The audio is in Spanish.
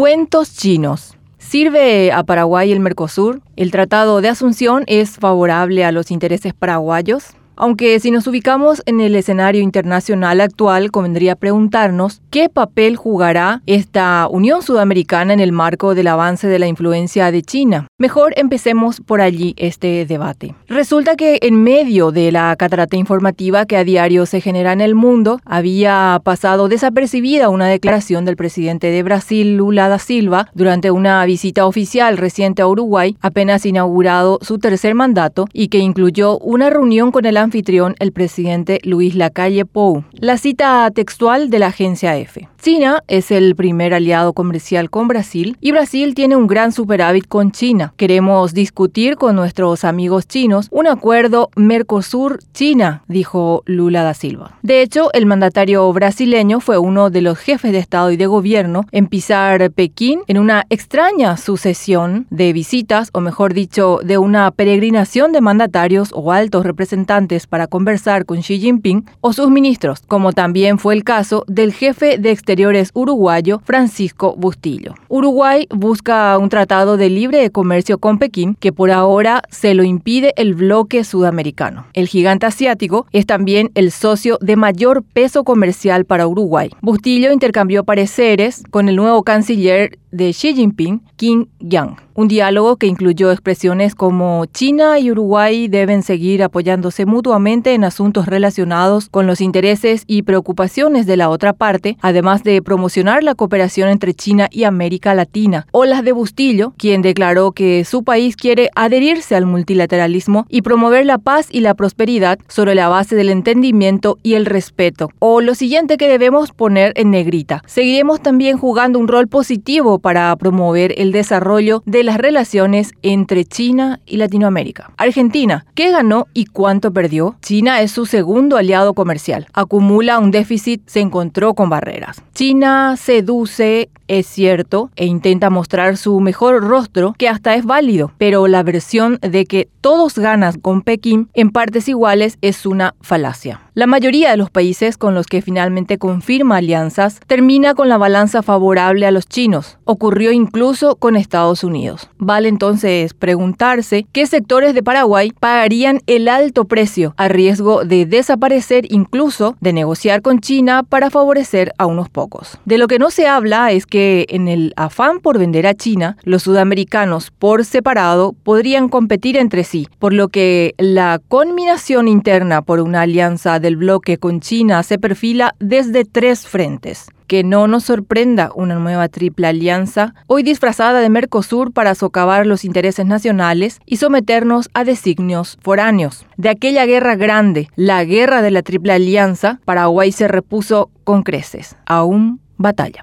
Cuentos chinos. ¿Sirve a Paraguay el Mercosur? ¿El Tratado de Asunción es favorable a los intereses paraguayos? Aunque si nos ubicamos en el escenario internacional actual, convendría preguntarnos qué papel jugará esta Unión Sudamericana en el marco del avance de la influencia de China. Mejor empecemos por allí este debate. Resulta que en medio de la catarata informativa que a diario se genera en el mundo, había pasado desapercibida una declaración del presidente de Brasil, Lula da Silva, durante una visita oficial reciente a Uruguay, apenas inaugurado su tercer mandato y que incluyó una reunión con el anfitrión, el presidente Luis Lacalle Pou. La cita textual de la agencia EFE. China es el primer aliado comercial con Brasil y Brasil tiene un gran superávit con China. Queremos discutir con nuestros amigos chinos un acuerdo Mercosur-China, dijo Lula da Silva. De hecho, el mandatario brasileño fue uno de los jefes de Estado y de Gobierno en pisar Pekín en una extraña sucesión de visitas, o mejor dicho, de una peregrinación de mandatarios o altos representantes para conversar con Xi Jinping o sus ministros, como también fue el caso del jefe de Exteriores uruguayo Francisco Bustillo. Uruguay busca un tratado de libre comercio con Pekín que por ahora se lo impide el bloque sudamericano. El gigante asiático es también el socio de mayor peso comercial para Uruguay. Bustillo intercambió pareceres con el nuevo canciller de Xi Jinping, Kim Yang. Un diálogo que incluyó expresiones como China y Uruguay deben seguir apoyándose mutuamente en asuntos relacionados con los intereses y preocupaciones de la otra parte, además de promocionar la cooperación entre China y América Latina. O las de Bustillo, quien declaró que su país quiere adherirse al multilateralismo y promover la paz y la prosperidad sobre la base del entendimiento y el respeto. O lo siguiente que debemos poner en negrita. Seguiremos también jugando un rol positivo para promover el desarrollo de las relaciones entre China y Latinoamérica. Argentina, ¿qué ganó y cuánto perdió? China es su segundo aliado comercial. Acumula un déficit, se encontró con barreras. China seduce, es cierto, e intenta mostrar su mejor rostro, que hasta es válido, pero la versión de que todos ganan con Pekín en partes iguales es una falacia. La mayoría de los países con los que finalmente confirma alianzas termina con la balanza favorable a los chinos. Ocurrió incluso con Estados Unidos. Vale entonces preguntarse qué sectores de Paraguay pagarían el alto precio a riesgo de desaparecer incluso de negociar con China para favorecer a unos pocos. De lo que no se habla es que en el afán por vender a China, los sudamericanos por separado podrían competir entre sí, por lo que la combinación interna por una alianza de el bloque con China se perfila desde tres frentes. Que no nos sorprenda una nueva triple alianza, hoy disfrazada de Mercosur para socavar los intereses nacionales y someternos a designios foráneos. De aquella guerra grande, la guerra de la triple alianza, Paraguay se repuso con creces. Aún batalla.